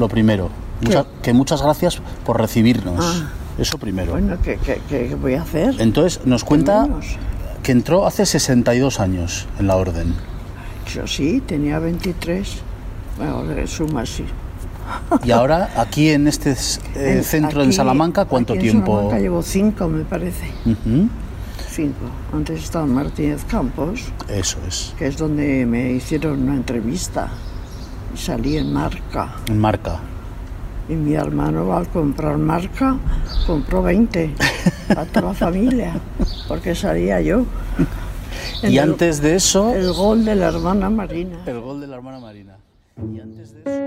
lo primero. que muchas gracias por recibirnos. Ah. Eso primero. Bueno, ¿qué, qué, voy a hacer? Entonces, nos cuenta que entró hace 62 años en la orden. Yo sí, tenía 23. Bueno, suma así. Y ahora, aquí en este eh, centro en Salamanca, ¿cuánto tiempo? En Salamanca llevo cinco, me parece. Cinco. Antes estaba en Martínez Campos. Eso es. Que es donde me hicieron una entrevista. Y salí en marca. En marca. Y mi hermano al comprar marca compró 20 para toda la familia, porque salía yo. y antes de eso... El gol de la hermana Marina. El gol de la hermana Marina. Y antes de eso...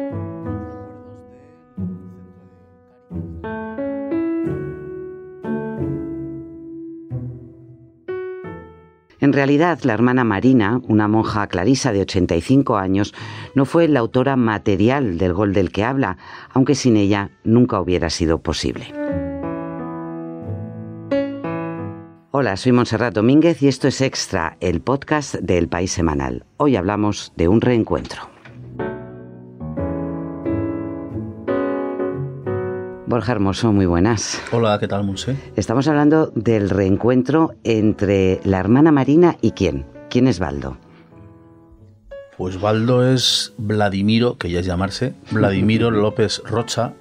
En realidad, la hermana Marina, una monja clarisa de 85 años, no fue la autora material del gol del que habla, aunque sin ella nunca hubiera sido posible. Hola, soy Montserrat Domínguez y esto es Extra, el podcast del País Semanal. Hoy hablamos de un reencuentro. Borja Hermoso, muy buenas. Hola, ¿qué tal, Monse? Estamos hablando del reencuentro entre la hermana Marina y quién. ¿Quién es Baldo? Pues Baldo es Vladimiro, que ya es llamarse, Vladimiro López Rocha,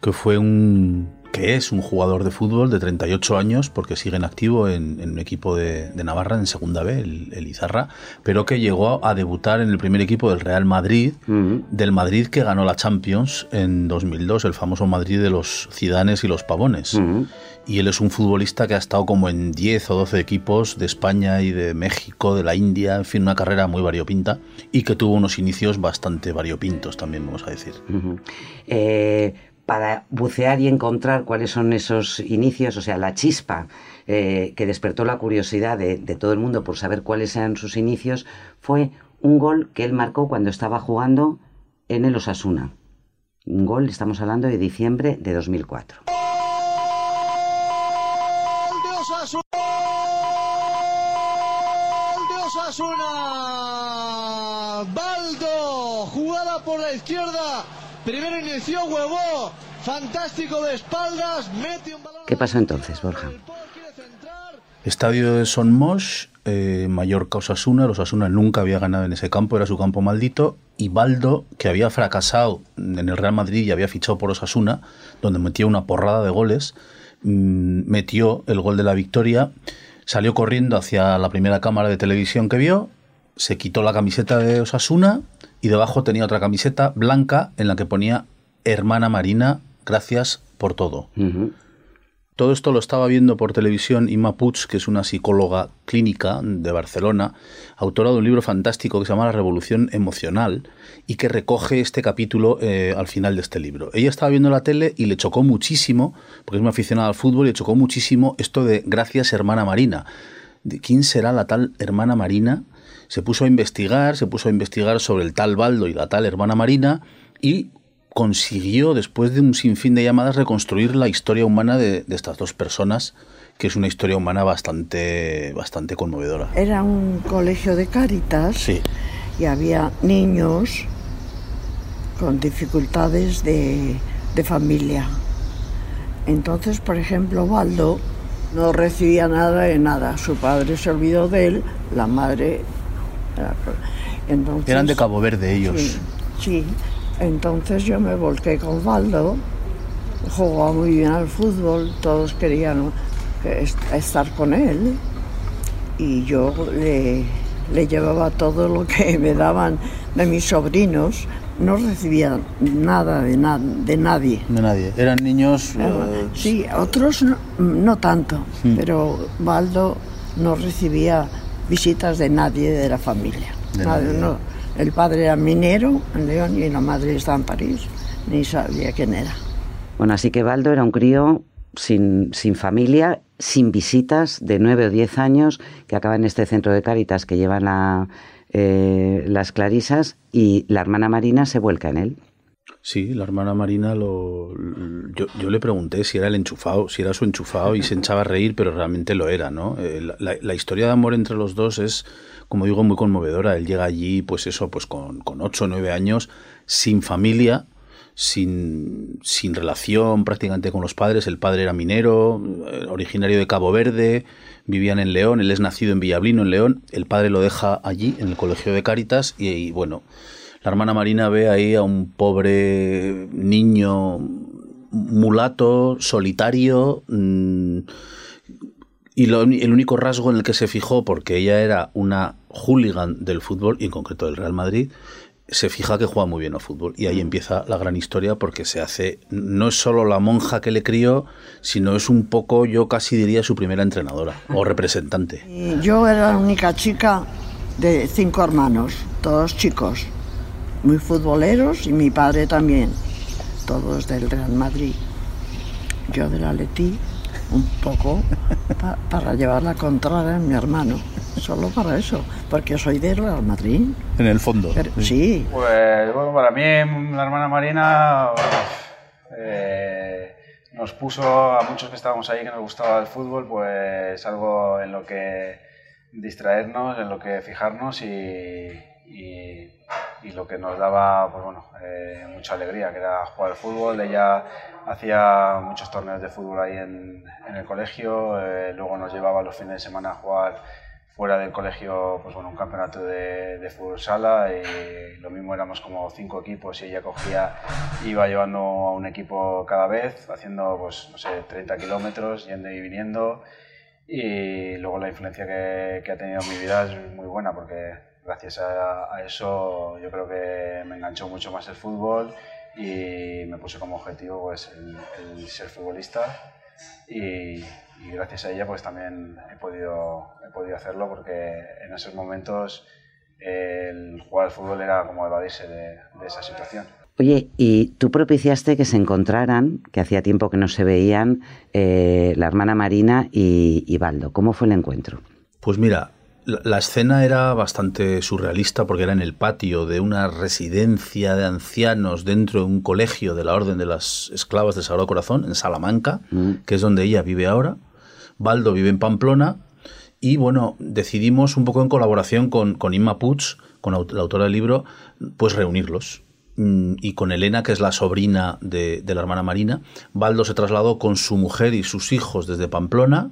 que fue un que es un jugador de fútbol de 38 años, porque sigue en activo en, un equipo de, Navarra en segunda B, el, Izarra, pero que llegó a debutar en el primer equipo del Real Madrid, del Madrid que ganó la Champions en 2002, el famoso Madrid de los Cidanes y los Pavones. Y él es un futbolista que ha estado como en 10 o 12 equipos de España y de México, de la India, en fin, una carrera muy variopinta y que tuvo unos inicios bastante variopintos también, vamos a decir para bucear y encontrar cuáles son esos inicios, o sea, la chispa eh, que despertó la curiosidad de, todo el mundo por saber cuáles eran sus inicios, fue un gol que él marcó cuando estaba jugando en el Osasuna. Un gol, estamos hablando de diciembre de 2004. Baldo, jugada por la izquierda, Primero inició huevo, fantástico de espaldas, mete un balón. ¿Qué pasó entonces, Borja? Estadio de Son Mosh, eh, Mallorca Osasuna. Los Osasuna nunca había ganado en ese campo, era su campo maldito. Y Baldo, que había fracasado en el Real Madrid y había fichado por Osasuna, donde metió una porrada de goles, mm, metió el gol de la victoria, salió corriendo hacia la primera cámara de televisión que vio, se quitó la camiseta de Osasuna y debajo tenía otra camiseta blanca en la que ponía Hermana Marina, gracias por todo. Todo esto lo estaba viendo por televisión Ima Puig, que es una psicóloga clínica de Barcelona, autora de un libro fantástico que se llama La Revolución Emocional y que recoge este capítulo eh, al final de este libro. Ella estaba viendo la tele y le chocó muchísimo, porque es muy aficionada al fútbol, y le chocó muchísimo esto de gracias hermana Marina. ¿De quién será la tal hermana Marina se puso a investigar, se puso a investigar sobre el tal Baldo y la tal hermana Marina y consiguió, después de un sinfín de llamadas, reconstruir la historia humana de, estas dos personas, que es una historia humana bastante, bastante conmovedora. Era un colegio de Cáritas y había niños con dificultades de, de familia. Entonces, por ejemplo, Baldo no recibía nada de nada. Su padre se olvidó de él, la madre eran de Cabo Verde ellos. Sí, entonces yo me volqué con Valdo, jugaba muy bien al fútbol, todos querían estar con él y yo le, llevaba todo lo que me daban de mis sobrinos, no recibía nada de, de nadie. De nadie. Eran niños. Eh, sí, otros no, tanto, hmm. pero Baldo no recibía visitas de nadie de la familia. El padre era minero en León y la madre estaba en París, ni sabía quién era. Bueno, así que Baldo era un crío sin, sin familia, sin visitas, de nueve o diez años, que acaba en este centro de Cáritas que llevan la, eh, las clarisas y la hermana Marina se vuelca en él. Sí, la hermana Marina lo. Yo, yo, le pregunté si era el enchufado, si era su enchufado y se echaba a reír, pero realmente lo era, ¿no? Eh, la, la, historia de amor entre los dos es, como digo, muy conmovedora. Él llega allí, pues eso, pues con, con 8 o 9 años, sin familia, sin, sin relación prácticamente con los padres. El padre era minero, eh, originario de Cabo Verde, vivían en León, él es nacido en Villablino, en León, el padre lo deja allí, en el colegio de Cáritas, y, bueno, la hermana Marina ve ahí a un pobre niño mulato, solitario, mm, y el único rasgo en el que se fijó, porque ella era una hooligan del fútbol, y en concreto del Real Madrid, se fija que juega muy bien al fútbol. Y ahí mm. empieza la gran historia porque se hace, no es solo la monja que le crió, sino es un poco, yo casi diría, su primera entrenadora o representante. yo era la única chica de cinco hermanos, todos chicos, muy futboleros y mi padre también, todos del Real Madrid. Yo de la Leti un poco para llevar la contraria a mi hermano. Solo para eso, porque soy de Real Madrid. En el fondo. sí. Pues bueno, para mí la hermana Marina eh, nos puso a muchos que estábamos ahí que nos gustaba el fútbol, pues algo en lo que distraernos, en lo que fijarnos y, y, lo que nos daba pues bueno, eh, mucha alegría, que era jugar al fútbol. Ella hacía muchos torneos de fútbol ahí en, en el colegio, eh, luego nos llevaba los fines de semana a jugar fuera del colegio pues bueno, un campeonato de, de, fútbol sala y lo mismo éramos como cinco equipos y ella cogía, iba llevando a un equipo cada vez, haciendo pues no sé, 30 kilómetros, yendo y viniendo y luego la influencia que, que, ha tenido en mi vida es muy buena porque gracias a, a, eso yo creo que me enganchó mucho más el fútbol y me puse como objetivo pues el, el ser futbolista y, y gracias a ella pues también he podido, he podido hacerlo porque en esos momentos el jugar al fútbol era como evadirse de, de esa situación. Oye, y tú propiciaste que se encontraran, que hacía tiempo que no se veían, eh, la hermana Marina y, y Baldo. ¿Cómo fue el encuentro? Pues mira, la, escena era bastante surrealista porque era en el patio de una residencia de ancianos dentro de un colegio de la Orden de las Esclavas del Sagrado Corazón, en Salamanca, mm. que es donde ella vive ahora. Baldo vive en Pamplona y bueno, decidimos un poco en colaboración con, con Inma Puig, con la autora del libro, pues reunirlos. Mm, y con Elena, que es la sobrina de, de la hermana Marina, Baldo se trasladó con su mujer y sus hijos desde Pamplona,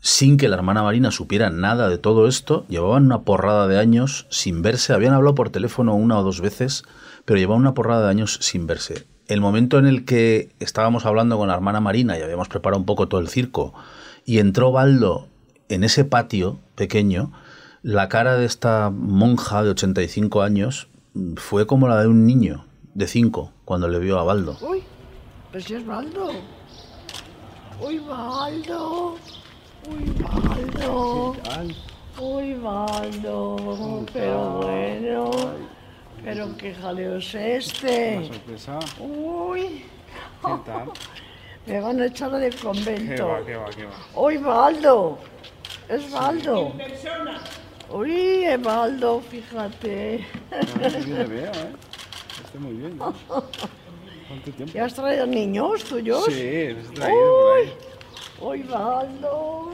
sin que la hermana Marina supiera nada de todo esto, llevaban una porrada de años sin verse, habían hablado por teléfono una o dos veces, pero llevaban una porrada de años sin verse. El momento en el que estábamos hablando con la hermana Marina y habíamos preparado un poco todo el circo, y entró Baldo en ese patio pequeño, la cara de esta monja de 85 años fue como la de un niño de 5 cuando le vio a Baldo. Uy, pues si es Baldo. Uy, Baldo. Uy, Baldo. Uy, Baldo. Pero bueno. Pero qué jaleo es este. Una sorpresa. Uy. ¿Qué tal? Me van a echar del convento. ¿Qué va, qué va, qué va? Uy, Baldo. Es Baldo. Uy, es Baldo, fíjate. Le veo, ¿eh? Está muy bien. ¿no? ¿Cuánto tiempo? ¿Ya has traído niños tuyos? Sí, los he traído por ahí. Uy, Baldo.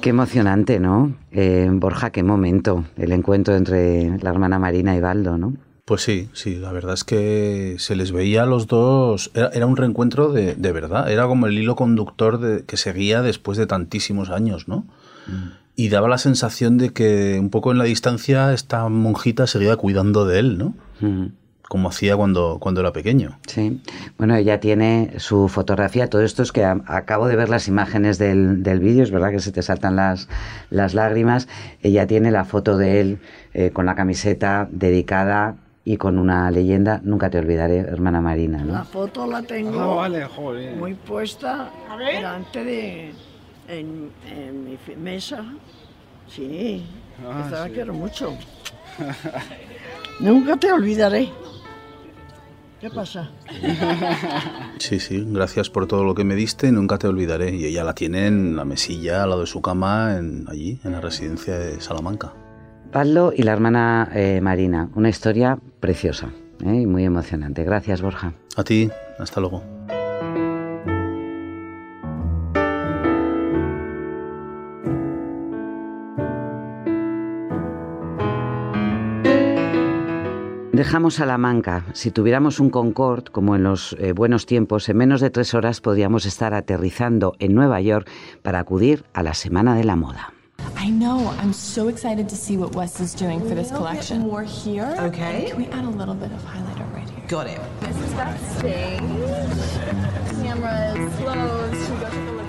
Qué emocionante, ¿no? Eh, Borja, qué momento el encuentro entre la hermana Marina y Baldo, ¿no? Pues sí, sí, la verdad es que se les veía a los dos, era, era un reencuentro de, de, verdad, era como el hilo conductor de, que seguía después de tantísimos años, ¿no? Mm. Y daba la sensación de que un poco en la distancia esta monjita seguía cuidando de él, ¿no? Mm como hacía cuando, cuando era pequeño. Sí, bueno, ella tiene su fotografía, todo esto es que a, acabo de ver las imágenes del, del vídeo, es verdad que se te saltan las, las lágrimas, ella tiene la foto de él eh, con la camiseta dedicada y con una leyenda, nunca te olvidaré, hermana Marina, ¿no? La foto la tengo Ah, vale, joder. muy puesta delante de en, en mi mesa. Sí, Ah, sí. quiero mucho. Nunca te olvidaré. ¿Qué pasa? Sí, sí, gracias por todo lo que me diste, nunca te olvidaré. Y ella la tiene en la mesilla al lado de su cama, en, allí, en la residencia de Salamanca. Baldo y la hermana eh, Marina, una historia preciosa ¿eh? y muy emocionante. Gracias, Borja. A ti, hasta luego. Dejamos Salamanca. Si tuviéramos un Concorde, como en los eh, buenos tiempos, en menos de tres horas podríamos estar aterrizando en Nueva York para acudir a la Semana de la Moda. I know. I'm so excited to see what Wes is doing for this collection. More here. Okay. Can we add a little bit of highlighter right here? Got it. This is backstage. Cameras, clothes. Should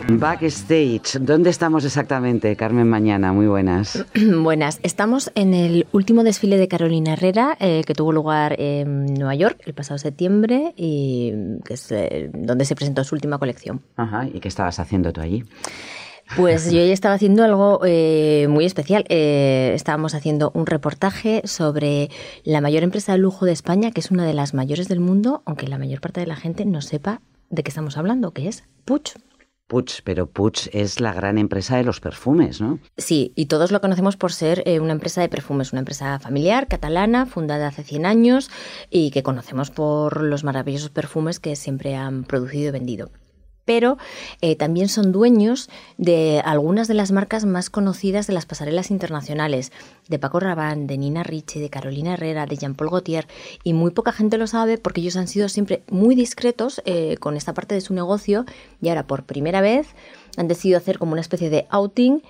Backstage, ¿dónde estamos exactamente, Carmen Mañana? Muy buenas. Buenas, estamos en el último desfile de Carolina Herrera eh, que tuvo lugar en Nueva York el pasado septiembre y que es eh, donde se presentó su última colección. Ajá, ¿y qué estabas haciendo tú allí? Pues yo ya estaba haciendo algo eh, muy especial. Eh, estábamos haciendo un reportaje sobre la mayor empresa de lujo de España, que es una de las mayores del mundo, aunque la mayor parte de la gente no sepa de qué estamos hablando, que es Puig. Puig, pero Puig es la gran empresa de los perfumes, ¿no? Sí, y todos lo conocemos por ser eh, una empresa de perfumes, una empresa familiar catalana, fundada hace 100 años y que conocemos por los maravillosos perfumes que siempre han producido y vendido. Pero eh, también son dueños de algunas de las marcas más conocidas de las pasarelas internacionales, de Paco Rabanne, de Nina Ricci, de Carolina Herrera, de Jean-Paul Gaultier, y muy poca gente lo sabe porque ellos han sido siempre muy discretos eh, con esta parte de su negocio y ahora por primera vez han decidido hacer como una especie de outing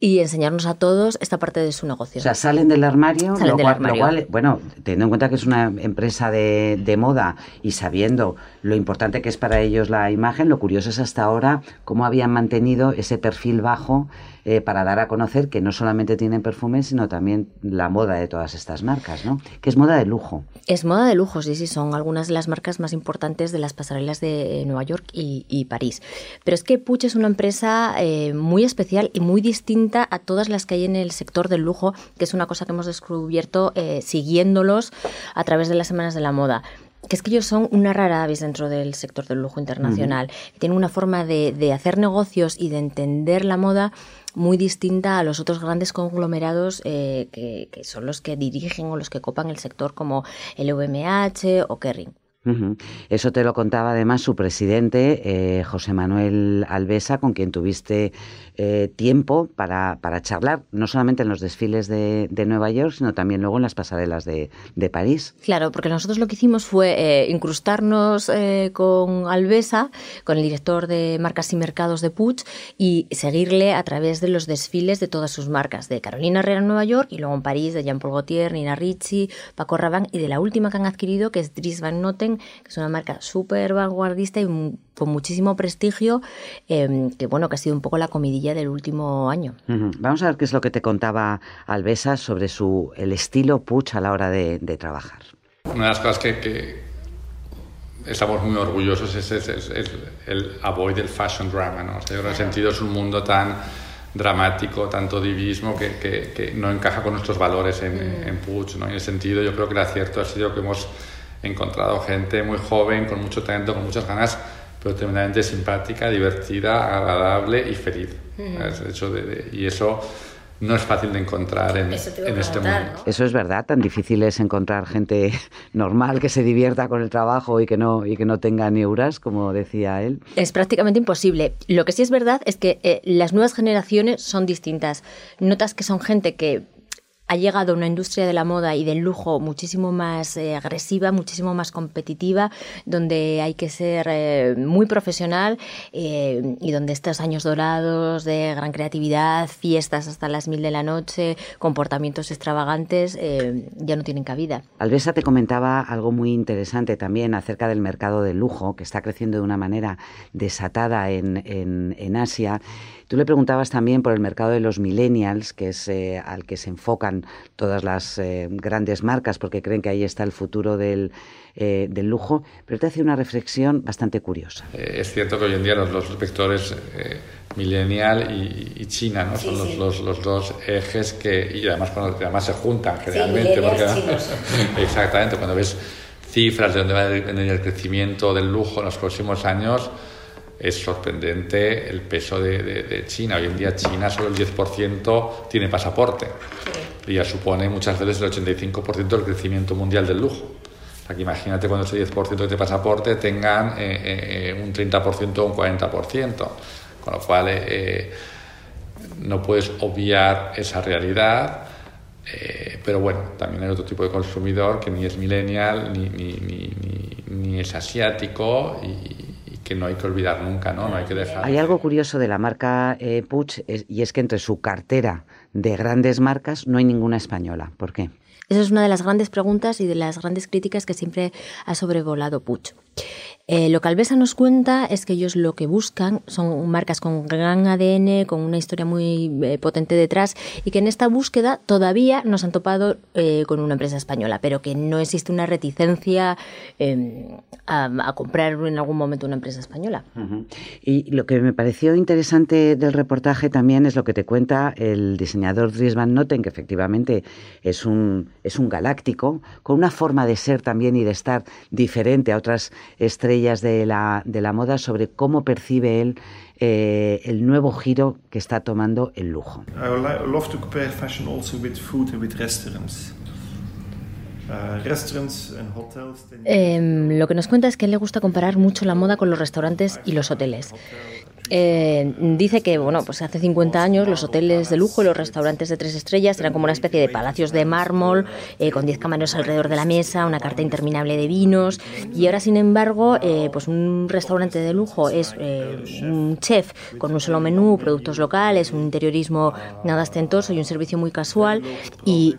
y enseñarnos a todos esta parte de su negocio. O sea, salen del armario, Salen lo, del cual, armario. lo cual, bueno, teniendo en cuenta que es una empresa de, de moda y sabiendo lo importante que es para ellos la imagen, lo curioso es hasta ahora cómo habían mantenido ese perfil bajo eh, para dar a conocer que no solamente tienen perfumes, sino también la moda de todas estas marcas, ¿no? Que es moda de lujo. Es moda de lujo, sí, sí, son algunas de las marcas más importantes de las pasarelas de Nueva York y, París. Pero es que Puig es una empresa eh, muy especial y muy distinta a todas las que hay en el sector del lujo, que es una cosa que hemos descubierto eh, siguiéndolos a través de las semanas de la moda que es que ellos son una rara avis dentro del sector del lujo internacional. Tienen una forma de, de hacer negocios y de entender la moda muy distinta a los otros grandes conglomerados eh, que, que son los que dirigen o los que copan el sector como el VMH o Kering. Eso te lo contaba además su presidente, eh, José Manuel Alvesa, con quien tuviste eh, tiempo para, para charlar, no solamente en los desfiles de, de Nueva York, sino también luego en las pasarelas de, de París. Claro, porque nosotros lo que hicimos fue eh, incrustarnos eh, con Alvesa, con el director de marcas y mercados de Puig, y seguirle a través de los desfiles de todas sus marcas, de Carolina Herrera en Nueva York y luego en París, de Jean-Paul Gaultier, Nina Ricci, Paco Rabanne y de la última que han adquirido, que es Dries Van Noten, que es una marca súper vanguardista y con muchísimo prestigio, eh, que bueno, que ha sido un poco la comidilla del último año. Vamos a ver qué es lo que te contaba Alvesa sobre su el estilo Puig a la hora de, de trabajar. Una de las cosas que, que estamos muy orgullosos es, es- es- es el avoid del fashion drama, ¿no? O sea, yo en el sentido es un mundo tan dramático, tanto divismo, que, que- que no encaja con nuestros valores en, en Puig, ¿no? En ese sentido yo creo que el acierto ha sido que hemos encontrado gente muy joven, con mucho talento, con muchas ganas, pero tremendamente simpática, divertida, agradable y feliz. ¿sabes? Eso de- de- y eso no es fácil de encontrar en, en este mundo. Eso es verdad, tan difícil es encontrar gente normal que se divierta con el trabajo y que no, y que no tenga neuras, como decía él. Es prácticamente imposible. Lo que sí es verdad es que eh, las nuevas generaciones son distintas. Notas que son gente que ha llegado una industria de la moda y del lujo muchísimo más eh, agresiva, muchísimo más competitiva, donde hay que ser eh, muy profesional eh, y donde estos años dorados de gran creatividad, fiestas hasta las mil de la noche, comportamientos extravagantes, ya no tienen cabida. Alvesa te comentaba algo muy interesante también acerca del mercado del lujo, que está creciendo de una manera desatada en- en Asia. Tú le preguntabas también por el mercado de los millennials, que es eh, al que se enfocan todas las eh, grandes marcas, porque creen que ahí está el futuro del, eh, del lujo, pero te hace una reflexión bastante curiosa. Eh, es cierto que hoy en día los, los vectores eh, millennial y, y China ¿no? son los, los- los dos ejes que, y además, cuando, además se juntan generalmente. millennials exactamente, cuando ves cifras de dónde va a venir el crecimiento del lujo en los próximos años, es sorprendente el peso de, de- de China. Hoy en día China solo el 10% tiene pasaporte y ya supone muchas veces el 85% del crecimiento mundial del lujo. O sea, que imagínate cuando ese 10% de pasaporte tengan eh, eh, un 30% o un 40%, con lo cual eh, eh, no puedes obviar esa realidad Eh, pero bueno, también hay otro tipo de consumidor que ni es millennial ni, ni, ni, ni es asiático y, que no hay que olvidar nunca, ¿no? No hay que dejar. Hay algo curioso de la marca eh, Puig y es que entre su cartera de grandes marcas no hay ninguna española. ¿Por qué? Esa es una de las grandes preguntas y de las grandes críticas que siempre ha sobrevolado Puig. Eh, lo que Albesa nos cuenta es que ellos lo que buscan son marcas con gran ADN, con una historia muy eh, potente detrás y que en esta búsqueda todavía nos han topado eh, con una empresa española, pero que no existe una reticencia em, a, comprar en algún momento una empresa española. Y lo que me pareció interesante del reportaje también es lo que te cuenta el diseñador Dries Van Noten, que efectivamente es un, es un galáctico, con una forma de ser también y de estar diferente a otras estrellas de la, de la moda sobre cómo percibe él eh, el nuevo giro que está tomando el lujo. I love to compare fashion also with food and with restaurants. Uh, eh, lo que nos cuenta es que a él le gusta comparar mucho la moda con los restaurantes y los hoteles. Eh, dice que, bueno, pues hace 50 años los hoteles de lujo y los restaurantes de tres estrellas eran como una especie de palacios de mármol, eh, con 10 camareros alrededor de la mesa, una carta interminable de vinos. Y ahora, sin embargo, eh, pues un restaurante de lujo es un chef con un solo menú, productos locales, un interiorismo nada ostentoso y un servicio muy casual. Y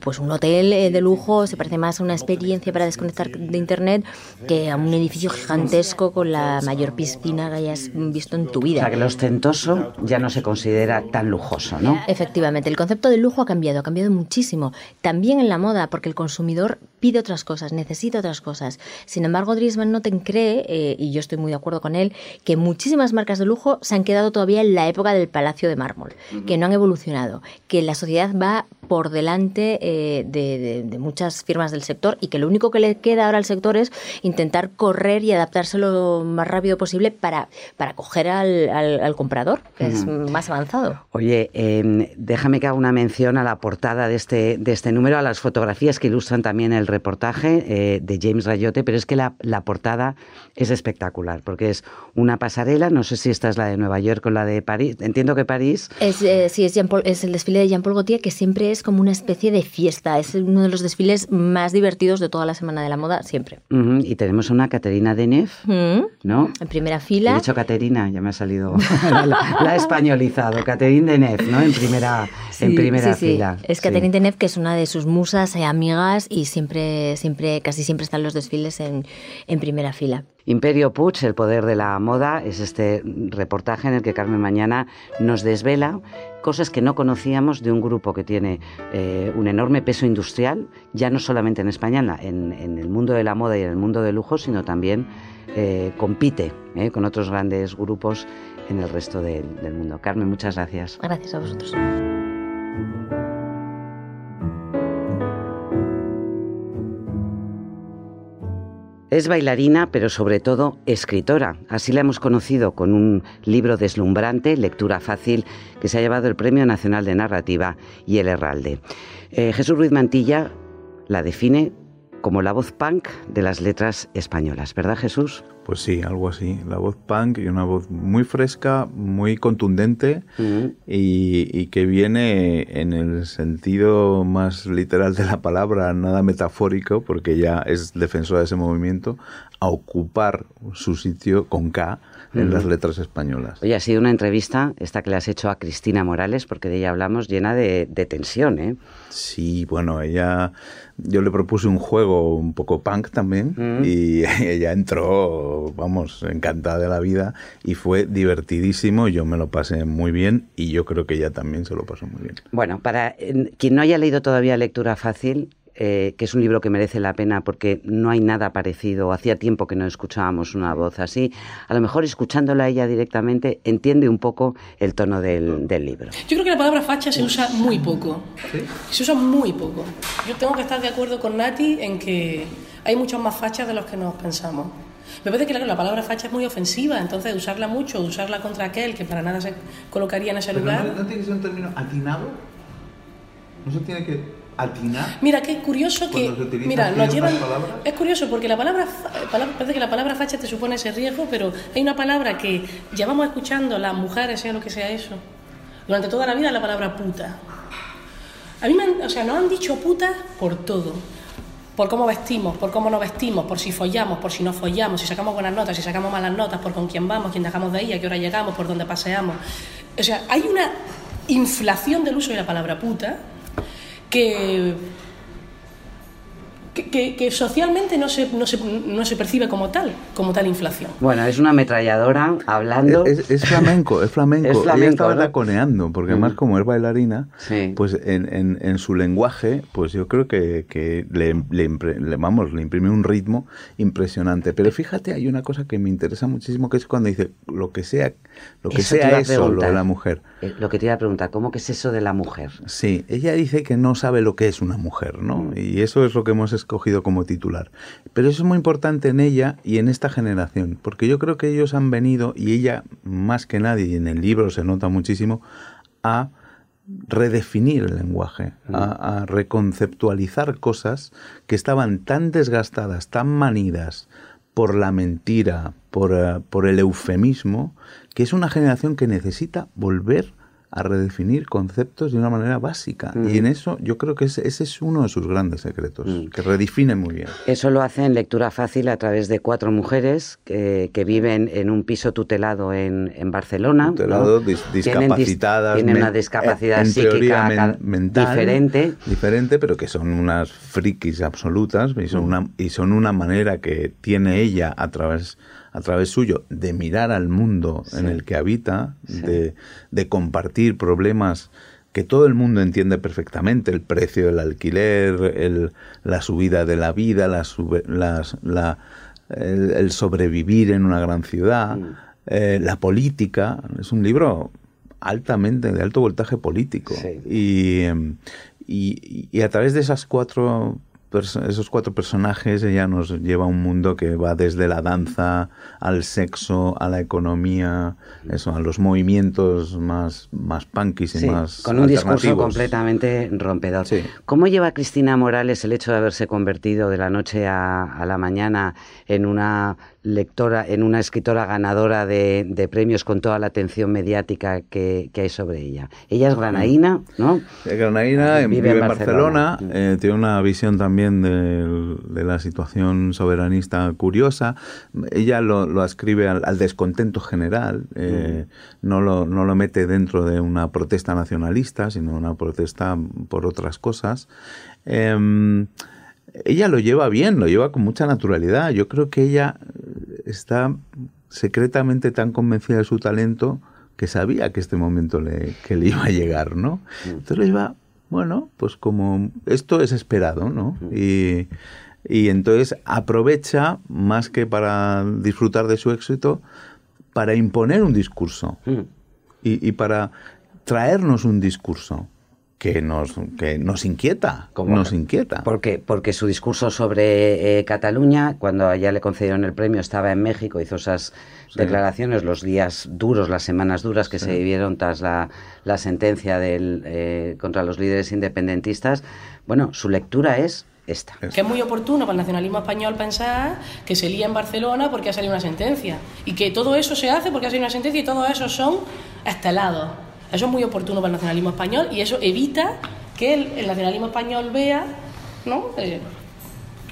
pues un hotel de lujo se parece más a una experiencia para desconectar de internet que a un edificio gigantesco con la mayor piscina que hayas visto en tu vida. O sea, que lo ostentoso ya no se considera tan lujoso, ¿no? Efectivamente, el concepto de lujo ha cambiado, ha cambiado muchísimo. También en la moda, porque el consumidor pide otras cosas, necesita otras cosas. Sin embargo, Driesman Noten cree, eh, y yo estoy muy de acuerdo con él, que muchísimas marcas de lujo se han quedado todavía en la época del Palacio de Mármol, que no han evolucionado, que la sociedad va por delante eh, de, muchas firmas del sector y que lo único que le queda ahora al sector es intentar correr y adaptarse lo más rápido posible para, para coger al, comprador, que es más avanzado. Oye, em, déjame que haga una mención a la portada de este, de este número, a las fotografías que ilustran también el reportaje eh, de James Rayote, pero es que la, la, portada es espectacular, porque es una pasarela, no sé si esta es la de Nueva York o la de París, entiendo que París... Es, eh, sí, es, es, el desfile de Jean-Paul Gaultier, que siempre es como una especie de fiesta, es uno de los desfiles más divertidos de toda la Semana de la Moda, siempre. Y tenemos una Caterina Deneuve, ¿no? En primera fila. He dicho Caterina, ya me ha salido, la, he españolizado, Caterine Deneuve, ¿no? En primera, en primera fila. Es Caterine Deneuve, que es una de sus musas y amigas y siempre siempre, casi siempre están los desfiles en, en primera fila. Imperio Puig, el poder de la moda, es este reportaje en el que Carmen Mañana nos desvela cosas que no conocíamos de un grupo que tiene eh, un enorme peso industrial, ya no solamente en España, en, en, el mundo de la moda y en el mundo del lujo, sino también eh, compite eh, con otros grandes grupos en el resto del mundo. Carmen, muchas gracias. Gracias a vosotros. Es bailarina, pero sobre todo escritora. Así la hemos conocido con un libro deslumbrante, lectura fácil, que se ha llevado el Premio Nacional de Narrativa y el Herralde. Eh, Jesús Ruiz Mantilla la define como la voz punk de las letras españolas, ¿verdad Jesús? Pues sí, algo así. La voz punk y una voz muy fresca, muy contundente y, que viene en el sentido más literal de la palabra, nada metafórico, porque ya es defensora de ese movimiento, a ocupar su sitio con K en las letras españolas. Oye, ha sido una entrevista, esta que le has hecho a Cristina Morales, porque de ella hablamos, llena de, tensión, ¿eh? Sí, bueno, ella, yo le propuse un juego un poco punk también y ella entró, vamos, encantada de la vida y fue divertidísimo, yo me lo pasé muy bien y yo creo que ella también se lo pasó muy bien. Bueno, para quien no haya leído todavía Lectura Fácil, eh, que es un libro que merece la pena porque no hay nada parecido. Hacía tiempo que no escuchábamos una voz así. A lo mejor escuchándola ella directamente entiende un poco el tono del, libro. Yo creo que la palabra facha se usa muy poco. Se usa muy poco. Yo tengo que estar de acuerdo con Nati en que hay muchos más fachas de los que nos pensamos. Me parece que la palabra facha es muy ofensiva, entonces usarla mucho, usarla contra aquel que para nada se colocaría en ese lugar. No, no, tiene que ser un término atinado? ¿No se tiene que Mira, qué curioso que. Mira, nos llevan. Es curioso porque la palabra, Parece que la palabra facha te supone ese riesgo, pero hay una palabra que llevamos escuchando las mujeres, sea lo que sea eso, durante toda la vida, la palabra puta. A mí me han, o sea, nos han dicho putas por todo. Por cómo vestimos, por cómo nos vestimos, por si follamos, por si no follamos, si sacamos buenas notas, si sacamos malas notas, por con quién vamos, quién dejamos de ir, a qué hora llegamos, por dónde paseamos. O sea, hay una inflación del uso de la palabra puta que que, que, socialmente no se, no, se, no se percibe como tal, como tal inflación. Bueno, es una ametralladora hablando. Es, es flamenco, es flamenco. Es flamenco Ella estaba ¿no? taconeando, porque además, como es bailarina, sí. pues en, en, en, su lenguaje, pues yo creo que, que le, le, le, vamos, le imprime un ritmo impresionante. Pero fíjate, hay una cosa que me interesa muchísimo, que es cuando dice lo que sea, lo que eso sea eso, lo de la mujer. Eh, lo que te iba a preguntar, ¿cómo que es eso de la mujer? Sí, ella dice que no sabe lo que es una mujer, ¿no? Mm. Y eso es lo que hemos escogido como titular. Pero eso es muy importante en ella y en esta generación, porque yo creo que ellos han venido, y ella más que nadie, y en el libro se nota muchísimo, a redefinir el lenguaje, a, a reconceptualizar cosas que estaban tan desgastadas, tan manidas por la mentira, por, uh, por el eufemismo, que es una generación que necesita volver a redefinir conceptos de una manera básica. Mm. Y en eso yo creo que ese, ese, es uno de sus grandes secretos, mm. que redefine muy bien. Eso lo hace en lectura fácil a través de cuatro mujeres que, que viven en un piso tutelado en, en Barcelona. Tutelado, ¿no? dis, discapacitadas. Tienen, dis, tienen una discapacidad en psíquica men, mental, diferente. Diferente, pero que son unas frikis absolutas y son, mm. una, y son una manera que tiene ella a través a través suyo de mirar al mundo sí. en el que habita, sí. de, de, compartir problemas que todo el mundo entiende perfectamente, el precio del alquiler, el, la subida de la vida, la, el, el, sobrevivir en una gran ciudad, mm. eh, la política. Es un libro altamente de alto voltaje político. Sí. Y, y, y, a través de esas cuatro esos cuatro personajes, ella nos lleva a un mundo que va desde la danza al sexo, a la economía, eso, a los movimientos más, más punkis y sí, más. Con un discurso completamente rompedor. Sí. ¿Cómo lleva Cristina Morales el hecho de haberse convertido de la noche a, a la mañana en una lectora, en una escritora ganadora de, de, premios con toda la atención mediática que, que, hay sobre ella. Ella es granaína, ¿no? Es granaína, vive, vive, en Barcelona, Barcelona eh, tiene una visión también de, de, la situación soberanista curiosa. Ella lo, lo ascribe al, al, descontento general, eh, mm. no, lo, no lo mete dentro de una protesta nacionalista, sino una protesta por otras cosas. Eh, ella lo lleva bien, lo lleva con mucha naturalidad. Yo creo que ella está secretamente tan convencida de su talento que sabía que este momento le, que le iba a llegar, ¿no? Entonces lo lleva, bueno, pues como esto es esperado, ¿no? Y, y entonces aprovecha, más que para disfrutar de su éxito, para imponer un discurso y, y para traernos un discurso que nos, que nos inquieta, ¿Cómo? nos inquieta. Porque, porque su discurso sobre eh, Cataluña, cuando allá le concedieron el premio, estaba en México, hizo esas sí. declaraciones, los días duros, las semanas duras que sí. se vivieron tras la, la sentencia del, eh, contra los líderes independentistas. Bueno, su lectura es esta. Que es muy oportuno para el nacionalismo español pensar que se lía en Barcelona porque ha salido una sentencia. Y que todo eso se hace porque ha salido una sentencia y todo eso son estelados. Eso es muy oportuno para el nacionalismo español y eso evita que el, el nacionalismo español vea, ¿no? Eh,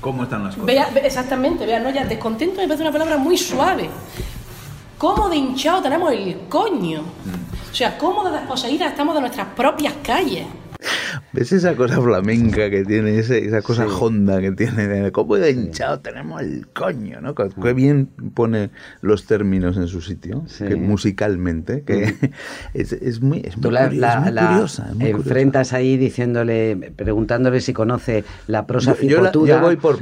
¿Cómo están las cosas? Vea, exactamente, vea, no, ya descontento me parece una palabra muy suave. ¿Cómo de hinchado tenemos el coño? Mm. O sea, ¿cómo de desposeídas estamos de nuestras propias calles? ¿Ves esa cosa flamenca que tiene, esa, esa cosa sí. honda que tiene? ¿Cómo de hinchado tenemos el coño? ¿no? Qué bien pone los términos en su sitio, sí. que musicalmente, que sí. es, es, muy, es Tú muy, la, curiosa, la, es muy la curiosa. Es muy enfrentas curiosa. ahí diciéndole, preguntándole si conoce la prosa yo, yo, cipotuda. yo voy por,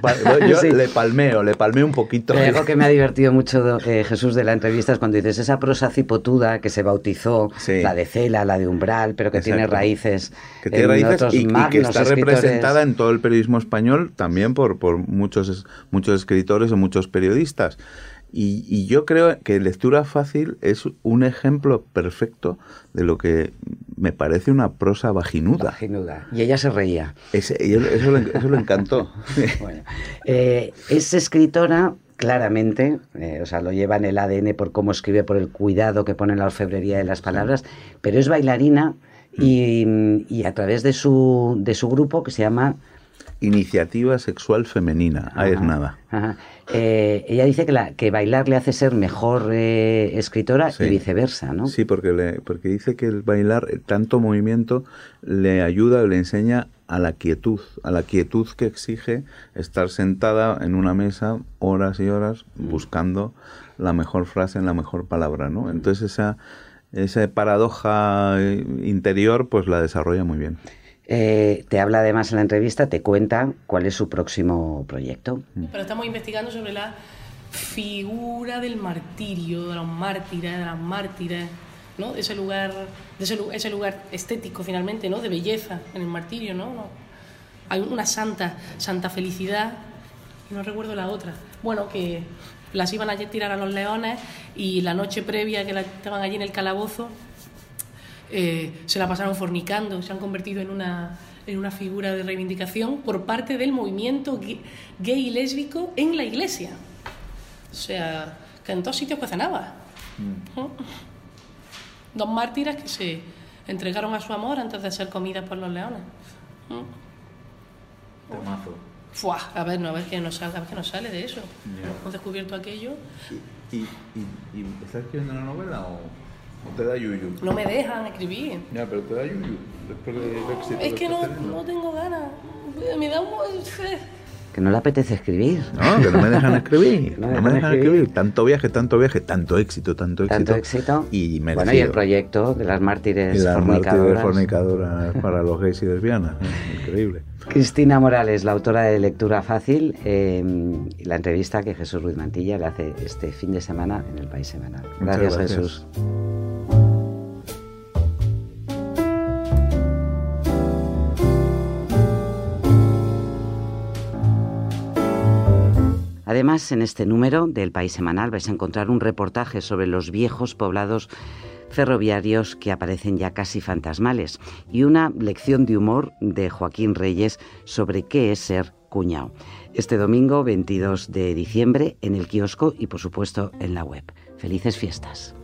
yo le palmeo, le palmeo un poquito. Pero algo que me ha divertido mucho, eh, Jesús, de la entrevista es cuando dices esa prosa cipotuda que se bautizó, la de Cela, la de Umbral, pero que Exacto. tiene raíces. Que tiene raíces y, y, que está escritores. representada en todo el periodismo español también por, por muchos, muchos escritores o muchos periodistas. Y, y, yo creo que lectura fácil es un ejemplo perfecto de lo que me parece una prosa vaginuda. Vaginuda. Y ella se reía. Ese, eso, le, eso le encantó. bueno, eh, es escritora claramente, eh, o sea, lo lleva en el ADN por cómo escribe, por el cuidado que pone en la orfebrería de las palabras, pero es bailarina y, a través de su, de su grupo que se llama Iniciativa Sexual Femenina, ahí es nada. Eh, ella dice que, la, que bailar le hace ser mejor eh, escritora y viceversa, ¿no? Sí, porque, le, porque dice que el bailar, eh, tanto movimiento, le ayuda, le enseña a la quietud, a la quietud que exige estar sentada en una mesa horas y horas mm. buscando la mejor frase en la mejor palabra, ¿no? Entonces esa, esa paradoja interior pues la desarrolla muy bien. Eh, te habla además en la entrevista, te cuenta cuál es su próximo proyecto. Pero estamos investigando sobre la figura del martirio, de los mártires, de las mártires, ¿no? ese lugar, de ese, lugar estético finalmente, ¿no? De belleza en el martirio, ¿no? Hay una santa, Santa Felicidad, no recuerdo la otra. Bueno, que las iban a tirar a los leones y la noche previa que la estaban allí en el calabozo, eh, se la pasaron fornicando, se han convertido en una, en una figura de reivindicación por parte del movimiento gay y lésbico en la iglesia. O sea, que en todos sitios cocinaba. Mm. Dos mártires que se entregaron a su amor antes de ser comidas por los leones. Fuah, a ver, no, a ver qué nos sale, a ver qué nos sale de eso. Hemos descubierto aquello. ¿Y, y, y, estás escribiendo una novela o...? ¿O te da yuyu? No me dejan escribir. Ya, pero te da yuyu. Después de Es que no, no tengo ganas. Me da un... Que no le apetece escribir. No, que no me dejan escribir. no, me dejan escribir. Tanto viaje, tanto viaje, tanto éxito, tanto éxito. Tanto éxito. Y me Bueno, y el proyecto de las mártires y las fornicadoras. fornicadoras para los gays y lesbianas. Increíble. Cristina Morales, la autora de Lectura Fácil, eh, la entrevista que Jesús Ruiz Mantilla le hace este fin de semana en el País Semanal. gracias. Jesús. Además, en este número del País Semanal vais a encontrar un reportaje sobre los viejos poblados ferroviarios que aparecen ya casi fantasmales y una lección de humor de Joaquín Reyes sobre qué es ser cuñado. Este domingo 22 de diciembre en el kiosco y por supuesto en la web. Felices fiestas.